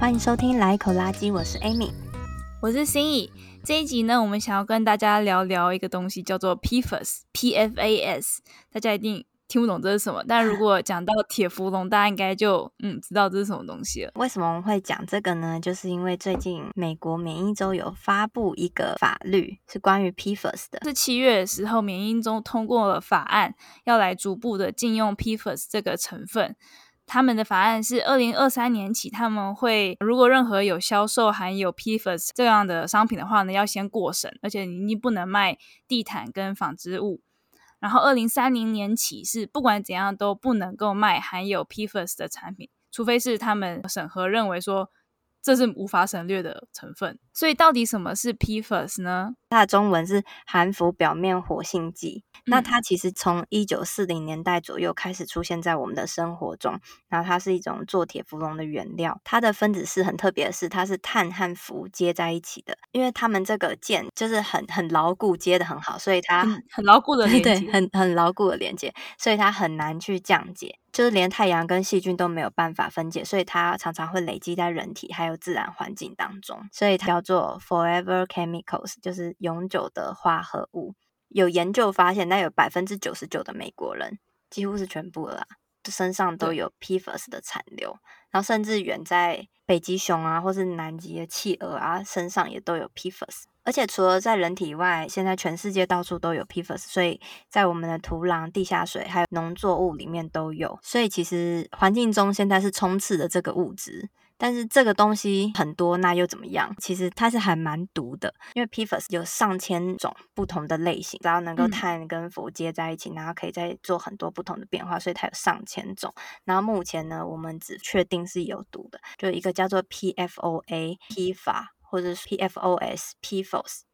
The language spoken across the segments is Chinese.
欢迎收听《来一口垃圾》，我是 Amy，我是心怡。这一集呢，我们想要跟大家聊聊一个东西，叫做 PFAS，P F A S。大家一定听不懂这是什么，但如果讲到铁氟龙，大家应该就嗯知道这是什么东西了。为什么我们会讲这个呢？就是因为最近美国缅因州有发布一个法律，是关于 PFAS 的。是七月的时候，缅因州通过了法案，要来逐步的禁用 PFAS 这个成分。他们的法案是二零二三年起，他们会如果任何有销售含有 PFAS 这样的商品的话呢，要先过审，而且你不能卖地毯跟纺织物。然后二零三零年起是不管怎样都不能够卖含有 PFAS 的产品，除非是他们审核认为说这是无法省略的成分。所以到底什么是 PFAS 呢？它的中文是含氟表面活性剂。那它其实从一九四零年代左右开始出现在我们的生活中，然后它是一种做铁氟龙的原料。它的分子式很特别的是，它是碳和氟接在一起的，因为它们这个键就是很很牢固，接的很好，所以它很，很牢固的连接，对，很很牢固的连接，所以它很难去降解，就是连太阳跟细菌都没有办法分解，所以它常常会累积在人体还有自然环境当中，所以它叫做 Forever Chemicals，就是永久的化合物。有研究发现，那有百分之九十九的美国人，几乎是全部了啦，身上都有 PFAS 的残留，然后甚至远在北极熊啊，或是南极的企鹅啊，身上也都有 PFAS。而且除了在人体外，现在全世界到处都有 PFAS，所以在我们的土壤、地下水还有农作物里面都有。所以其实环境中现在是充斥着这个物质。但是这个东西很多，那又怎么样？其实它是还蛮毒的，因为 PFAS 有上千种不同的类型，只要能够碳跟氟接在一起，然后可以再做很多不同的变化，所以它有上千种。然后目前呢，我们只确定是有毒的，就一个叫做 PFOA、PFA 或者是 PFOS、PFOS。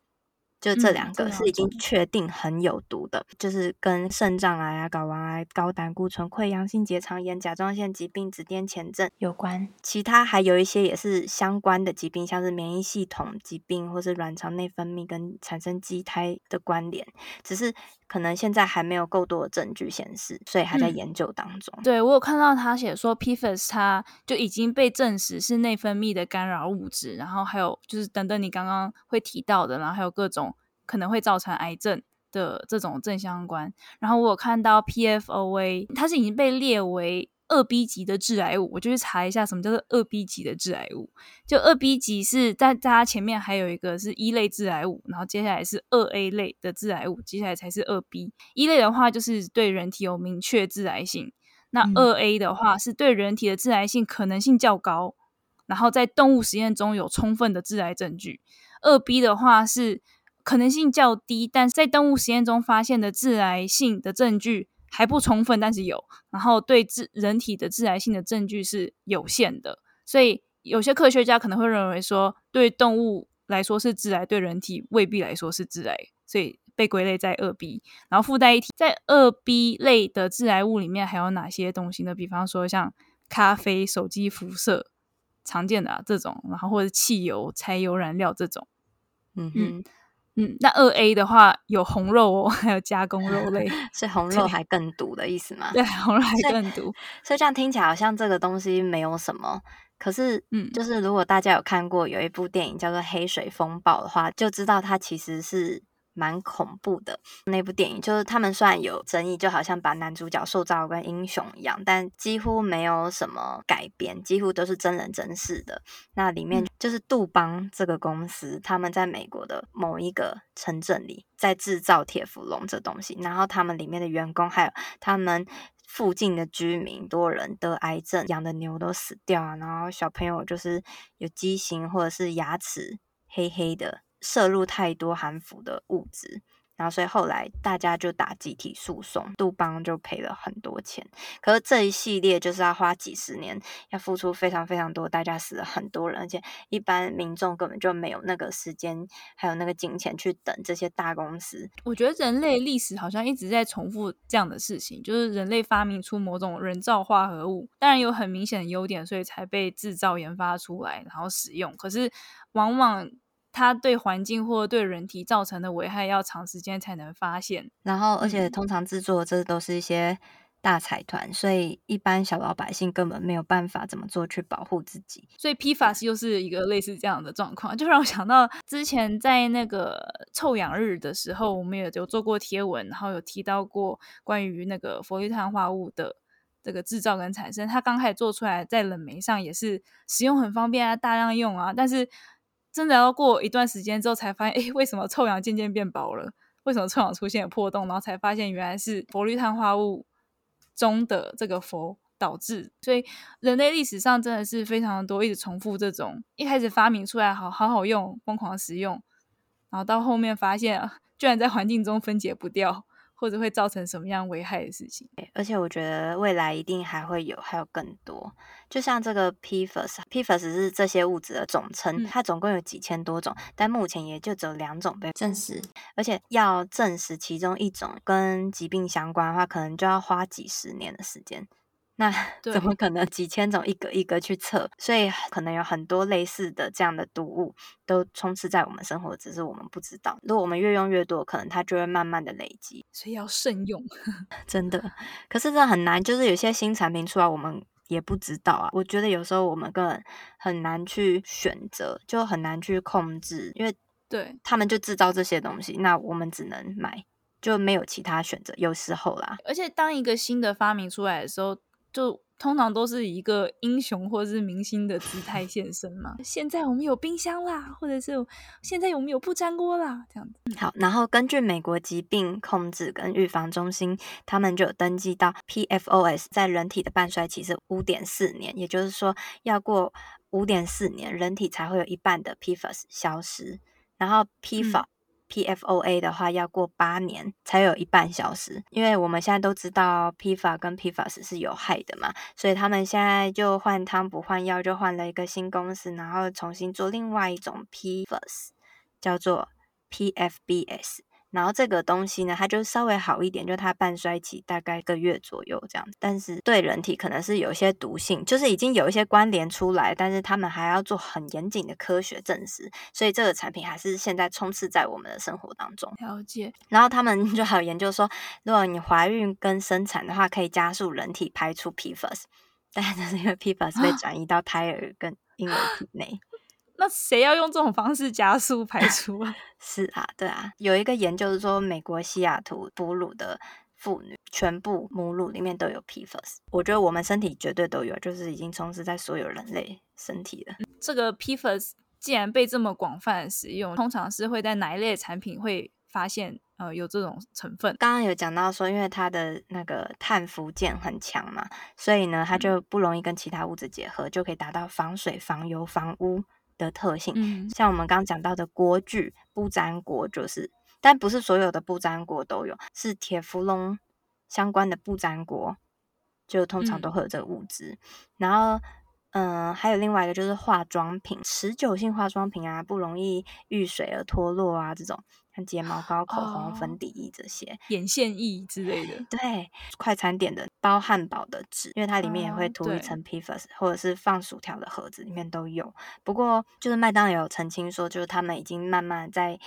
就这两个是已经确定很有毒的，嗯、就是跟肾脏癌啊、睾丸癌、高胆固醇、溃疡性结肠炎、甲状腺疾病、紫癜前症有关。其他还有一些也是相关的疾病，像是免疫系统疾病或是卵巢内分泌跟产生畸胎的关联，只是可能现在还没有够多的证据显示，所以还在研究当中。嗯、对，我有看到他写说，PFAS 它就已经被证实是内分泌的干扰物质，然后还有就是等等你刚刚会提到的，然后还有各种。可能会造成癌症的这种正相关，然后我有看到 PFOA，它是已经被列为二 B 级的致癌物。我就去查一下什么叫做二 B 级的致癌物。就二 B 级是在在它前面还有一个是一类致癌物，然后接下来是二 A 类的致癌物，接下来才是二 B。一类的话就是对人体有明确致癌性，那二 A 的话是对人体的致癌性可能性较高，然后在动物实验中有充分的致癌证据。二 B 的话是。可能性较低，但是在动物实验中发现的致癌性的证据还不充分，但是有。然后对致人体的致癌性的证据是有限的，所以有些科学家可能会认为说，对动物来说是致癌，对人体未必来说是致癌，所以被归类在二 B。然后附带一提，在二 B 类的致癌物里面还有哪些东西呢？比方说像咖啡、手机辐射，常见的啊这种，然后或者汽油、柴油燃料这种，嗯哼。嗯嗯，那二 A 的话有红肉哦，还有加工肉类，所以红肉还更毒的意思吗？对，红肉还更毒所，所以这样听起来好像这个东西没有什么。可是，嗯，就是如果大家有看过有一部电影叫做《黑水风暴》的话，就知道它其实是。蛮恐怖的那部电影，就是他们虽然有争议，就好像把男主角塑造跟英雄一样，但几乎没有什么改编，几乎都是真人真事的。那里面就是杜邦这个公司，他们在美国的某一个城镇里在制造铁氟龙这东西，然后他们里面的员工还有他们附近的居民，多人得癌症，养的牛都死掉啊，然后小朋友就是有畸形或者是牙齿黑黑的。摄入太多含氟的物质，然后所以后来大家就打集体诉讼，杜邦就赔了很多钱。可是这一系列就是要花几十年，要付出非常非常多，大家死了很多人，而且一般民众根本就没有那个时间，还有那个金钱去等这些大公司。我觉得人类历史好像一直在重复这样的事情，就是人类发明出某种人造化合物，当然有很明显的优点，所以才被制造研发出来，然后使用。可是往往它对环境或对人体造成的危害要长时间才能发现。然后，而且通常制作这都是一些。大财团，所以一般小老百姓根本没有办法怎么做去保护自己。所以 PFAS 又是一个类似这样的状况，就让我想到之前在那个臭氧日的时候，我们也有做过贴文，然后有提到过关于那个氟氯碳化物的这个制造跟产生。它刚开始做出来，在冷媒上也是使用很方便啊，大量用啊。但是真的要过一段时间之后，才发现，哎，为什么臭氧渐渐变薄了？为什么臭氧出现破洞？然后才发现原来是氟氯碳化物。中的这个氟导致，所以人类历史上真的是非常多，一直重复这种一开始发明出来好好好用，疯狂使用，然后到后面发现居然在环境中分解不掉。或者会造成什么样危害的事情？而且我觉得未来一定还会有，还有更多。就像这个 PFAS，PFAS 是这些物质的总称，它总共有几千多种，但目前也就只有两种被证实。而且要证实其中一种跟疾病相关的话，可能就要花几十年的时间。那 怎么可能几千种一个一个去测？所以可能有很多类似的这样的毒物都充斥在我们生活，只是我们不知道。如果我们越用越多，可能它就会慢慢的累积。所以要慎用，真的。可是这很难，就是有些新产品出来，我们也不知道啊。我觉得有时候我们根本很难去选择，就很难去控制，因为对他们就制造这些东西，那我们只能买，就没有其他选择。有时候啦，而且当一个新的发明出来的时候。就通常都是以一个英雄或者是明星的姿态现身嘛。现在我们有冰箱啦，或者是现在我们有不粘锅啦，这样子。好，然后根据美国疾病控制跟预防中心，他们就有登记到 PFOS 在人体的半衰期是五点四年，也就是说要过五点四年，人体才会有一半的 P F O S 消失。然后 PFAS、PFOA 的话要过八年才有一半消失，因为我们现在都知道 PFA 跟 PFAS 是有害的嘛，所以他们现在就换汤不换药，就换了一个新公司，然后重新做另外一种 PFAS，叫做 PFBS。然后这个东西呢，它就稍微好一点，就它半衰期大概一个月左右这样子，但是对人体可能是有一些毒性，就是已经有一些关联出来，但是他们还要做很严谨的科学证实，所以这个产品还是现在充斥在我们的生活当中。了解。然后他们 就还有研究说，如果你怀孕跟生产的话，可以加速人体排出 PFAS，但是因为 PFAS 被转移到胎儿跟婴儿体内。那谁要用这种方式加速排 出啊？是啊，对啊，有一个研究是说，美国西雅图哺乳的妇女全部母乳里面都有 PFAS。我觉得我们身体绝对都有，就是已经充斥在所有人类身体了。这个 PFAS 既然被这么广泛使用，通常是会在哪一类产品会发现呃有这种成分？刚刚有讲到说，因为它的那个碳伏键很强嘛，所以呢，它就不容易跟其他物质结合，嗯、就可以达到防水、防油、防污。的特性，嗯，像我们刚刚讲到的锅具不粘锅就是，但不是所有的不粘锅都有，是铁氟龙相关的不粘锅，就通常都会有这个物质。嗯、然后，嗯、呃，还有另外一个就是化妆品，持久性化妆品啊，不容易遇水而脱落啊，这种。像睫毛膏、口红、oh, 粉底液这些，眼线液之类的。对，快餐店的包汉堡的纸，因为它里面也会涂一层 PFAS，、oh, 或者是放薯条的盒子里面都有。不过，就是麦当劳有澄清说，就是他们已经慢慢在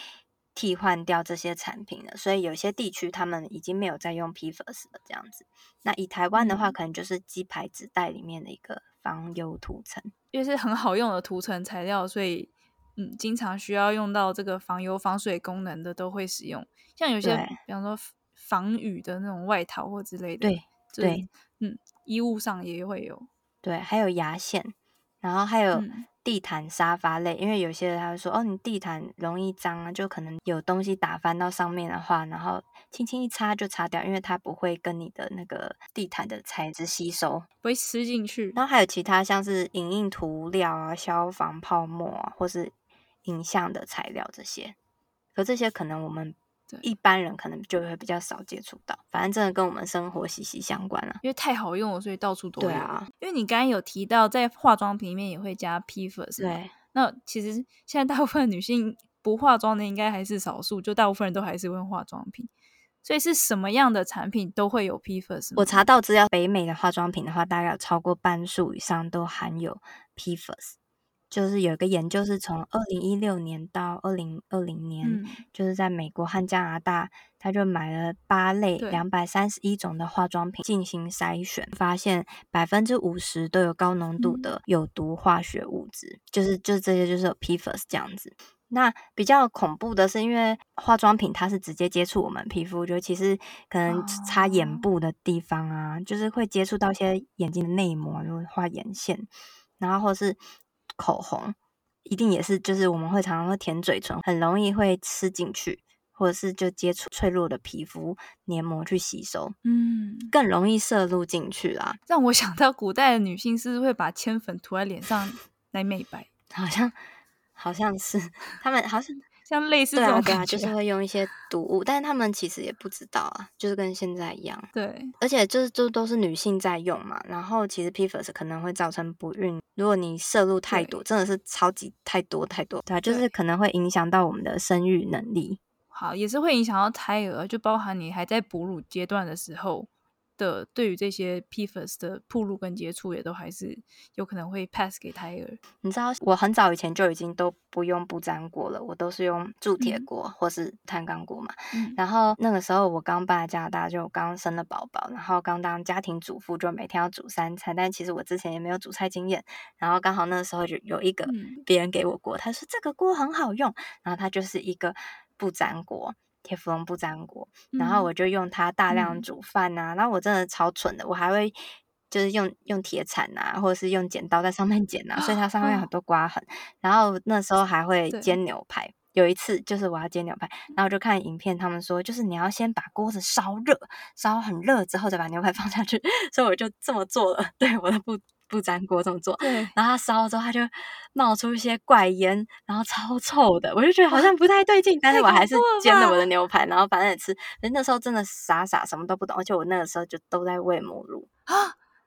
替换掉这些产品了，所以有些地区他们已经没有在用 PFAS 了。这样子，那以台湾的话，可能就是鸡排纸袋里面的一个防油涂层，因为是很好用的涂层材料，所以。嗯，经常需要用到这个防油防水功能的都会使用，像有些比方说防雨的那种外套或之类的，对对，嗯，衣物上也会有，对，还有牙线，然后还有地毯、沙发类，嗯、因为有些人他会说，哦，你地毯容易脏啊，就可能有东西打翻到上面的话，然后轻轻一擦就擦掉，因为它不会跟你的那个地毯的材质吸收，不会吃进去。然后还有其他像是影印涂料啊、消防泡沫啊，或是影像的材料这些，可这些可能我们一般人可能就会比较少接触到。反正真的跟我们生活息息相关了，因为太好用了，所以到处都有。对啊，因为你刚刚有提到在化妆品里面也会加 PFAS，对。那其实现在大部分女性不化妆的应该还是少数，就大部分人都还是会化妆品。所以是什么样的产品都会有 PFAS？我查到资料，北美的化妆品的话，大概有超过半数以上都含有 PFAS。就是有一个研究是从二零一六年到二零二零年，嗯、就是在美国和加拿大，他就买了八类两百三十一种的化妆品进行筛选，发现百分之五十都有高浓度的有毒化学物质，嗯、就是就这些就是有 PFAS 这样子。那比较恐怖的是，因为化妆品它是直接接触我们皮肤，就其实可能擦眼部的地方啊，哦、就是会接触到一些眼睛的内膜，就会画眼线，然后或是口红，一定也是就是我们会常常会舔嘴唇，很容易会吃进去，或者是就接触脆弱的皮肤黏膜去吸收，嗯，更容易摄入进去啦。让我想到古代的女性是不是会把铅粉涂在脸上来美白？好像。好像是他们，好像像类似这种感觉，对啊，就是会用一些毒物，但是他们其实也不知道啊，就是跟现在一样。对，而且就是就都是女性在用嘛，然后其实 PFAS 可能会造成不孕，如果你摄入太多，真的是超级太多太多，对啊，就是可能会影响到我们的生育能力。好，也是会影响到胎儿，就包含你还在哺乳阶段的时候。的对于这些 PFAS 的暴露跟接触，也都还是有可能会 pass 给胎儿。你知道，我很早以前就已经都不用不粘锅了，我都是用铸铁锅或是碳钢锅嘛。嗯、然后那个时候我刚搬来加拿大，就刚生了宝宝，然后刚当家庭主妇，就每天要煮三餐。但其实我之前也没有煮菜经验。然后刚好那个时候就有一个别人给我锅，他说这个锅很好用，然后它就是一个不粘锅。铁芙蓉不粘锅，然后我就用它大量煮饭呐、啊。然后、嗯、我真的超蠢的，我还会就是用用铁铲啊，或者是用剪刀在上面剪啊，所以它上面有很多刮痕。哦、然后那时候还会煎牛排，有一次就是我要煎牛排，然后我就看影片，他们说就是你要先把锅子烧热，烧很热之后再把牛排放下去，所以我就这么做了。对，我都不。不粘锅这么做，对然后它烧了之后，它就冒出一些怪烟，然后超臭的，我就觉得好像不太对劲，但是我还是煎了我的牛排，然后反正也吃。人那时候真的傻傻，什么都不懂，而且我那个时候就都在喂母乳啊，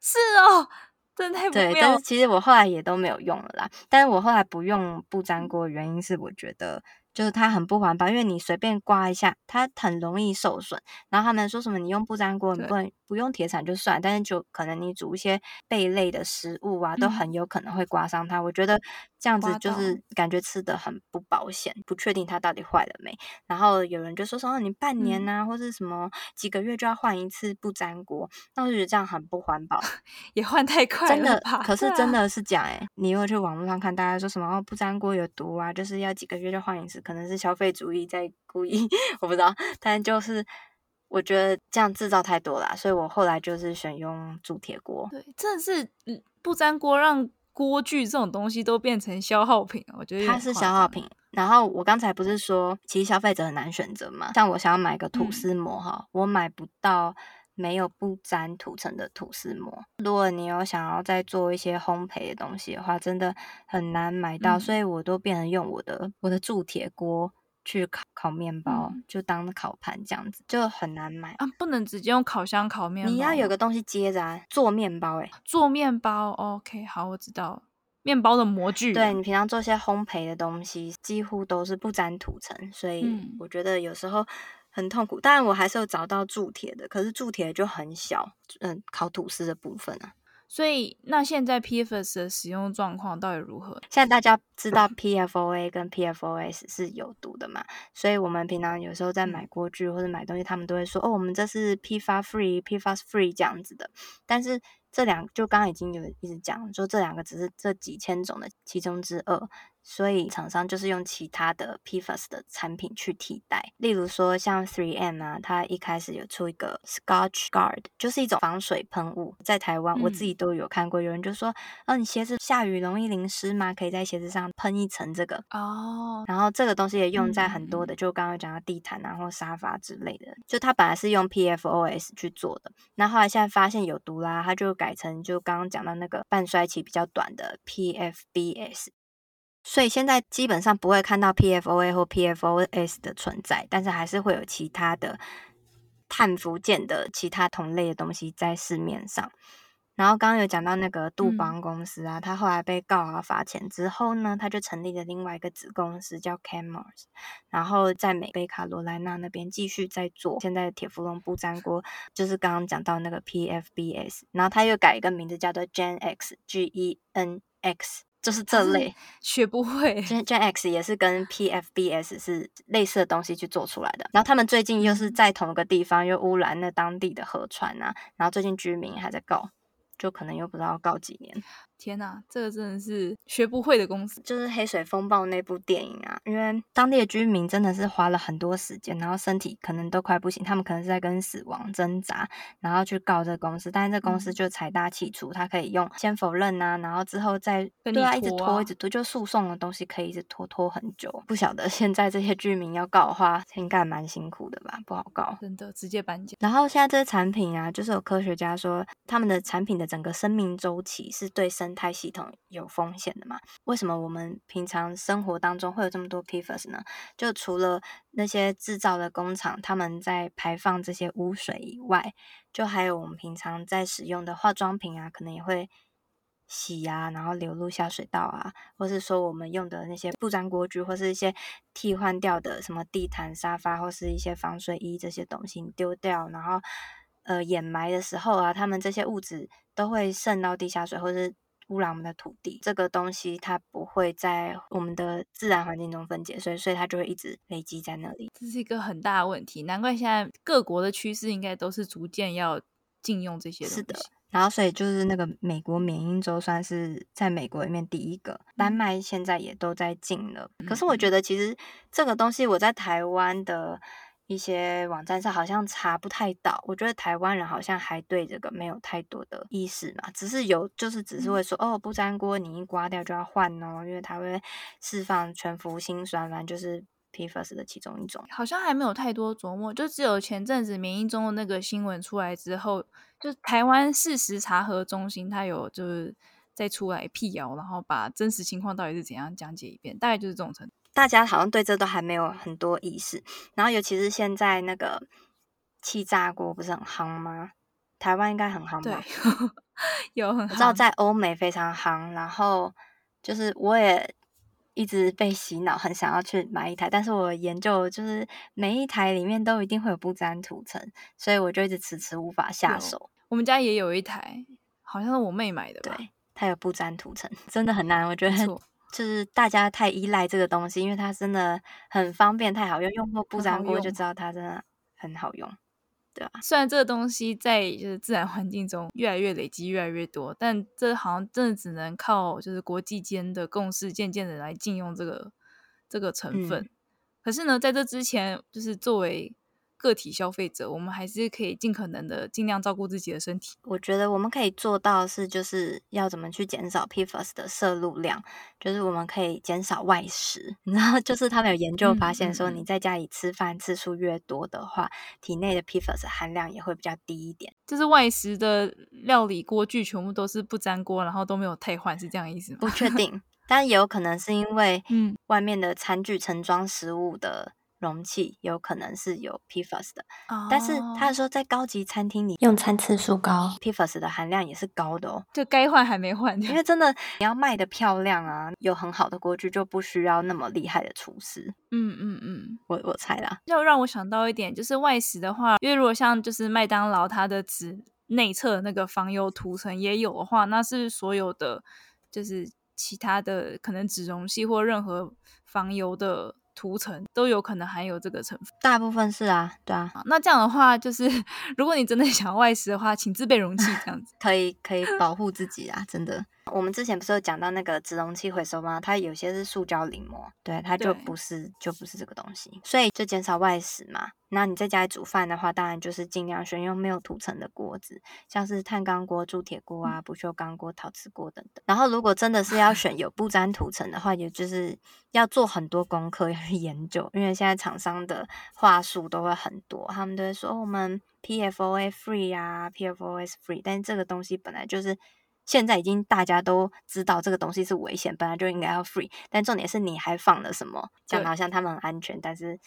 是哦，真的太不妙。对，但是其实我后来也都没有用了啦。但是我后来不用不粘锅的原因是，我觉得。就是它很不环保，因为你随便刮一下，它很容易受损。然后他们说什么你用不粘锅，你不能不用铁铲就算，但是就可能你煮一些贝类的食物啊，都很有可能会刮伤它。嗯、我觉得这样子就是感觉吃的很不保险，不确定它到底坏了没。然后有人就说说你半年啊，嗯、或是什么几个月就要换一次不粘锅，那我就觉得这样很不环保，也换太快了。真的，可是真的是讲诶、欸、你如果去网络上看大家说什么哦不粘锅有毒啊，就是要几个月就换一次。可能是消费主义在故意，我不知道，但就是我觉得这样制造太多了，所以我后来就是选用铸铁锅。对，真的是不粘锅让锅具这种东西都变成消耗品，我觉得它是消耗品。然后我刚才不是说，其实消费者很难选择嘛？像我想要买个吐司膜哈，嗯、我买不到。没有不粘涂层的吐司膜。如果你有想要再做一些烘焙的东西的话，真的很难买到，嗯、所以我都变成用我的我的铸铁锅去烤烤面包，嗯、就当烤盘这样子，就很难买啊！不能直接用烤箱烤面包，你要有个东西接着啊，做面包诶、欸，做面包，OK，好，我知道，面包的模具。对，你平常做些烘焙的东西，几乎都是不粘涂层，所以我觉得有时候。很痛苦，当然我还是有找到铸铁的，可是铸铁就很小，嗯，烤吐司的部分啊。所以那现在 PFAS 的使用状况到底如何？现在大家知道 PFOA 跟 PFOS 是有毒的嘛？所以我们平常有时候在买锅具或者买东西，他们都会说哦，我们这是 PFAS free、PFAS free 这样子的，但是。这两就刚刚已经有一直讲说，这两个只是这几千种的其中之二，所以厂商就是用其他的 PFAS 的产品去替代。例如说像 3M 啊，它一开始有出一个 Scotch Guard，就是一种防水喷雾，在台湾、嗯、我自己都有看过。有人就说，哦，你鞋子下雨容易淋湿吗？可以在鞋子上喷一层这个哦。然后这个东西也用在很多的，嗯、就刚刚讲到地毯啊或沙发之类的。就它本来是用 PFOS 去做的，那后来现在发现有毒啦，它就。改成就刚刚讲到那个半衰期比较短的 PFBS，所以现在基本上不会看到 PFOA 或 PFOS 的存在，但是还是会有其他的碳伏键的其他同类的东西在市面上。然后刚刚有讲到那个杜邦公司啊，他、嗯、后来被告啊罚钱之后呢，他就成立了另外一个子公司叫 Chemours，然后在美北卡罗来纳那边继续在做现在的铁氟龙不粘锅，就是刚刚讲到那个 PFBS，然后他又改一个名字叫做 Gen X G E N X，就是这类学不会。Gen Gen X 也是跟 PFBS 是类似的东西去做出来的。然后他们最近又是在同一个地方又污染了当地的河川啊，然后最近居民还在告。就可能又不知道告几年。天呐，这个真的是学不会的公司。就是《黑水风暴》那部电影啊，因为当地的居民真的是花了很多时间，然后身体可能都快不行，他们可能是在跟死亡挣扎，然后去告这个公司，但是这公司就财大气粗，他可以用先否认啊，然后之后再跟你拖啊，对啊，一直拖，一直拖，就诉讼的东西可以一直拖拖很久。不晓得现在这些居民要告的话，应该蛮辛苦的吧？不好告，真的直接搬家。然后现在这些产品啊，就是有科学家说，他们的产品的整个生命周期是对生态系统有风险的嘛？为什么我们平常生活当中会有这么多 PFAS 呢？就除了那些制造的工厂他们在排放这些污水以外，就还有我们平常在使用的化妆品啊，可能也会洗啊，然后流入下水道啊，或是说我们用的那些不粘锅具，或是一些替换掉的什么地毯、沙发，或是一些防水衣这些东西丢掉，然后呃掩埋的时候啊，他们这些物质都会渗到地下水，或是。污染我们的土地，这个东西它不会在我们的自然环境中分解，所以所以它就会一直累积在那里。这是一个很大的问题，难怪现在各国的趋势应该都是逐渐要禁用这些东西。是的，然后所以就是那个美国缅因州算是在美国里面第一个，丹麦现在也都在禁了。嗯。可是我觉得其实这个东西我在台湾的。一些网站上好像查不太到，我觉得台湾人好像还对这个没有太多的意识嘛，只是有，就是只是会说、嗯、哦，不粘锅你一刮掉就要换哦，因为它会释放全氟辛酸，反正就是 PFAS 的其中一种。好像还没有太多琢磨，就只有前阵子免疫中的那个新闻出来之后，就台湾事实查核中心它有就是再出来辟谣，然后把真实情况到底是怎样讲解一遍，大概就是这种程度。大家好像对这都还没有很多意识，然后尤其是现在那个气炸锅不是很夯吗？台湾应该很夯吧？对，有很知道在欧美非常夯，然后就是我也一直被洗脑，很想要去买一台，但是我研究就是每一台里面都一定会有不粘涂层，所以我就一直迟迟无法下手。我们家也有一台，好像是我妹买的吧？对，它有不粘涂层，真的很难，我觉得。就是大家太依赖这个东西，因为它真的很方便，太好用。用过不粘锅就知道它真的很好用，对吧？虽然这个东西在就是自然环境中越来越累积越来越多，但这好像真的只能靠就是国际间的共识，渐渐的来禁用这个这个成分。嗯。可是呢，在这之前，就是作为个体消费者，我们还是可以尽可能的尽量照顾自己的身体。我觉得我们可以做到是，就是要怎么去减少 PFAS 的摄入量，就是我们可以减少外食。然后就是他们有研究发现说，你在家里吃饭次数越多的话，嗯嗯嗯，体内的 PFAS 含量也会比较低一点。就是外食的料理锅具全部都是不粘锅，然后都没有退换，是这样意思吗？不确定，但也有可能是因为 嗯，外面的餐具盛装食物的。容器有可能是有 PFAS 的，oh. 但是他说在高级餐厅里用餐次数高，PFAS 的含量也是高的哦。就该换还没换，因为真的你要卖的漂亮啊，有很好的锅具就不需要那么厉害的厨师。嗯嗯嗯，我我猜啦。要让我想到一点，就是外食的话，因为如果像就是麦当劳它的纸内侧那个防油涂层也有的话，那是所有的就是其他的可能纸容器或任何防油的。涂层都有可能含有这个成分，大部分是啊，对啊。那这样的话，就是 如果你真的想要外食的话，请自备容器，这样子 可以可以保护自己啊，真的。我们之前不是有讲到那个纸容器回收吗？它有些是塑胶淋膜，对，它就不是就不是这个东西，所以就减少外食嘛。那你在家里煮饭的话，当然就是尽量选用没有涂层的锅子，像是碳钢锅、铸铁锅啊、不锈钢锅、陶瓷锅等等。然后如果真的是要选有不粘涂层的话，也就是要做很多功课要去研究，因为现在厂商的话术都会很多，他们都会说我们 PFOA free 啊，PFOS free，但是这个东西本来就是。现在已经大家都知道这个东西是危险，本来就应该要 free，但重点是你还放了什么？讲好像他们很安全，但是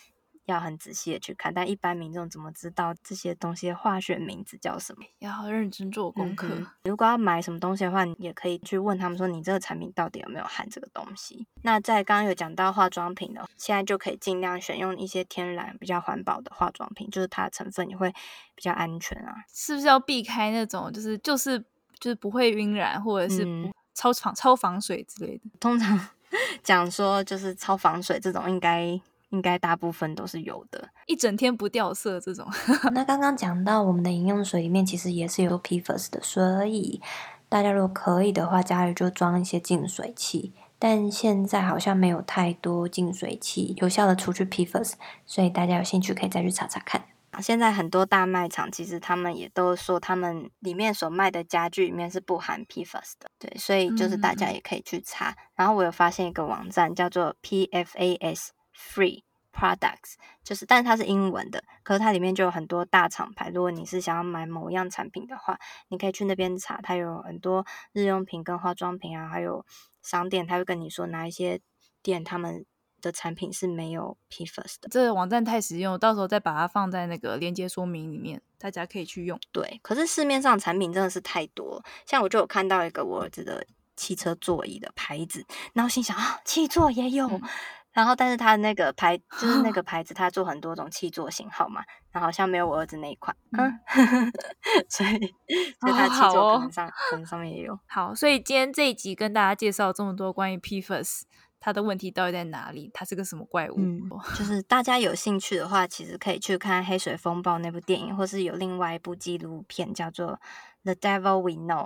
要很仔细的去看。但一般民众怎么知道这些东西的化学名字叫什么？要认真做功课。嗯。如果要买什么东西的话，你也可以去问他们说，你这个产品到底有没有含这个东西？那在刚刚有讲到化妆品的，现在就可以尽量选用一些天然、比较环保的化妆品，就是它的成分也会比较安全啊。是不是要避开那种就是就是？就是不会晕染，或者是超防超防水之类的。通常 讲说就是超防水这种，应该应该大部分都是有的，一整天不掉色这种。那刚刚讲到我们的饮用水里面其实也是有 PFAS 的，所以大家如果可以的话，家里就装一些净水器。但现在好像没有太多净水器有效的除去 PFAS，所以大家有兴趣可以再去查查看。现在很多大卖场其实他们也都说，他们里面所卖的家具里面是不含 PFAS 的，对，所以就是大家也可以去查。嗯、然后我有发现一个网站叫做 PFAS Free Products，就是但是它是英文的，可是它里面就有很多大厂牌。如果你是想要买某一样产品的话，你可以去那边查，它有很多日用品跟化妆品啊，还有。商店它会跟你说哪一些店他们的产品是没有 PFAS 的。这个网站太实用，到时候再把它放在那个链接说明里面，大家可以去用。对，可是市面上产品真的是太多，像我就有看到一个我儿子的汽车座椅的牌子，然后心想啊，汽座也有。嗯 然后，但是它的那个牌就是那个 牌子，它做很多种气座型号嘛，然后好像没有我儿子那一款，嗯，所以所以它气座可能上、哦、可能上面也有。好，所以今天这一集跟大家介绍这么多关于 PFAS 它的问题到底在哪里，他是个什么怪物？嗯，就是大家有兴趣的话，其实可以去看《黑水风暴》那部电影，或是有另外一部纪录片叫做《The Devil We Know》，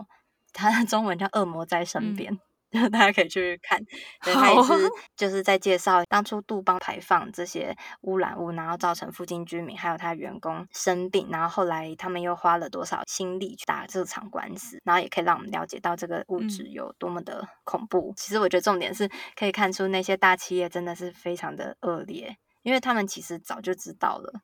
它的中文叫《恶魔在身边》。嗯大家可以去看，对，他也是就是在介绍当初杜邦排放这些污染物，然后造成附近居民还有他员工生病，然后后来他们又花了多少心力去打这场官司，然后也可以让我们了解到这个物质有多么的恐怖。嗯、其实我觉得重点是可以看出那些大企业真的是非常的恶劣，因为他们其实早就知道了。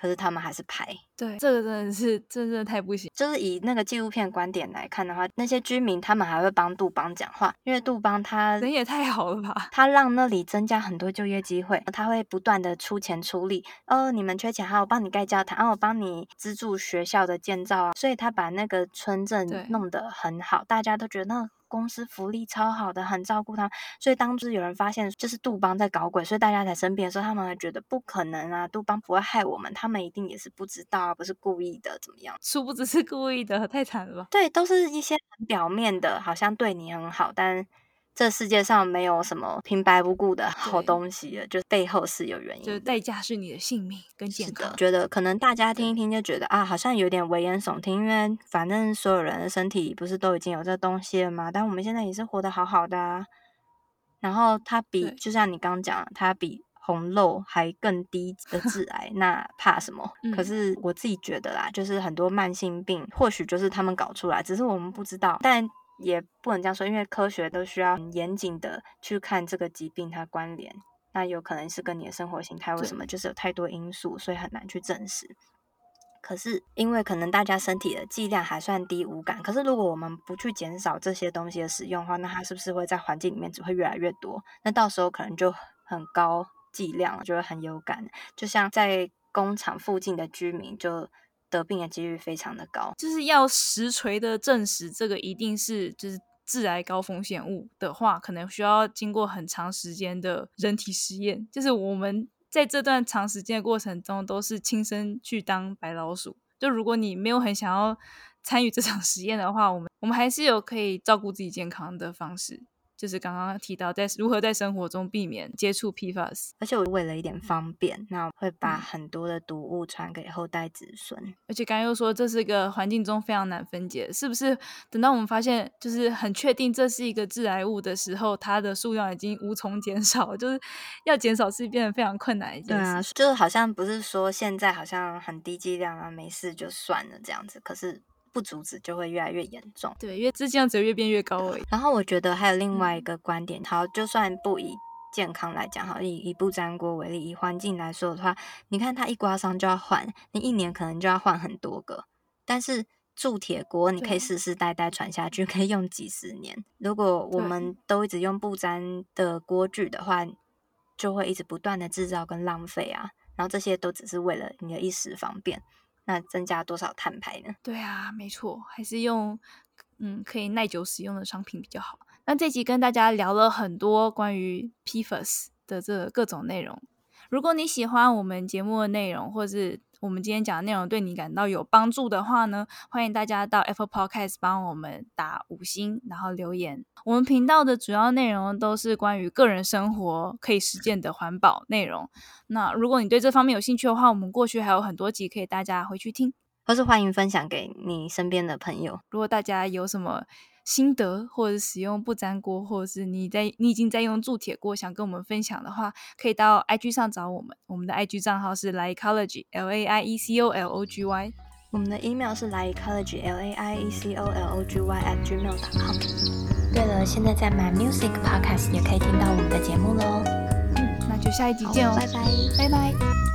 可是他们还是排，对，这个真的是，真的太不行。就是以那个纪录片观点来看的话，那些居民他们还会帮杜邦讲话，因为杜邦他人也太好了吧，他让那里增加很多就业机会，他会不断的出钱出力。哦，你们缺钱，好，我帮你盖教堂，然后我帮你资助学校的建造啊，所以他把那个村镇弄得很好，大家都觉得那。公司福利超好的，很照顾他，所以当时有人发现就是杜邦在搞鬼，所以大家才生病的时候，他们还觉得不可能啊，杜邦不会害我们，他们一定也是不知道啊，不是故意的，怎么样？殊不知是故意的，太惨了吧？对，都是一些很表面的，好像对你很好，但。这世界上没有什么平白无故的好东西的，就背后是有原因，就代价是你的性命跟健康。觉得可能大家听一听就觉得啊，好像有点危言耸听，因为反正所有人的身体不是都已经有这东西了吗？但我们现在也是活得好好的啊。然后它比就像你刚刚讲，它比红肉还更低的致癌，那怕什么？可是我自己觉得啦，就是很多慢性病或许就是他们搞出来，只是我们不知道，但。也不能这样说，因为科学都需要很严谨的去看这个疾病它关联，那有可能是跟你的生活形态，为什么就是有太多因素，所以很难去证实。可是因为可能大家身体的剂量还算低无感，可是如果我们不去减少这些东西的使用的话，那它是不是会在环境里面只会越来越多？那到时候可能就很高剂量了，就会很有感，就像在工厂附近的居民就。得病的几率非常的高，就是要实锤的证实这个一定是就是致癌高风险物的话，可能需要经过很长时间的人体实验。就是我们在这段长时间的过程中，都是亲身去当白老鼠。就如果你没有很想要参与这场实验的话，我们我们还是有可以照顾自己健康的方式。就是刚刚提到，在如何在生活中避免接触 PFAS，而且我为了一点方便，那我会把很多的毒物传给后代子孙。而且刚刚又说这是一个环境中非常难分解，是不是？等到我们发现就是很确定这是一个致癌物的时候，它的数量已经无从减少，就是要减少是变得非常困难一件事。对啊，就是好像不是说现在好像很低剂量啊，没事就算了这样子，可是。不阻止就会越来越严重，对，因为这样只会越变越高而已。然后我觉得还有另外一个观点，好，就算不以健康来讲，好，以以不粘锅为例，以环境来说的话，你看它一刮伤就要换，你一年可能就要换很多个。但是铸铁锅你可以世世代代传下去，可以用几十年。如果我们都一直用不粘的锅具的话，就会一直不断的制造跟浪费啊。然后这些都只是为了你的一时方便。那增加多少碳排呢？对啊，没错，还是用嗯可以耐久使用的商品比较好。那这集跟大家聊了很多关于 PFAS 的这各种内容。如果你喜欢我们节目的内容，或是我们今天讲的内容对你感到有帮助的话呢，欢迎大家到 Apple Podcast 帮我们打五星，然后留言。我们频道的主要内容都是关于个人生活可以实践的环保内容。那如果你对这方面有兴趣的话，我们过去还有很多集可以大家回去听，或是欢迎分享给你身边的朋友。如果大家有什么心得，或者使用不粘锅，或者是你在你已经在用铸铁锅，想跟我们分享的话，可以到 IG 上找我们。我们的 IG 账号是 laiecology L A I E C O L O G Y。我们的 email 是 laiecology L A I E C O L O G Y at gmail.com。对了，现在在 My Music Podcast 也可以听到我们的节目喽。嗯，那就下一集见哦，拜拜，拜拜。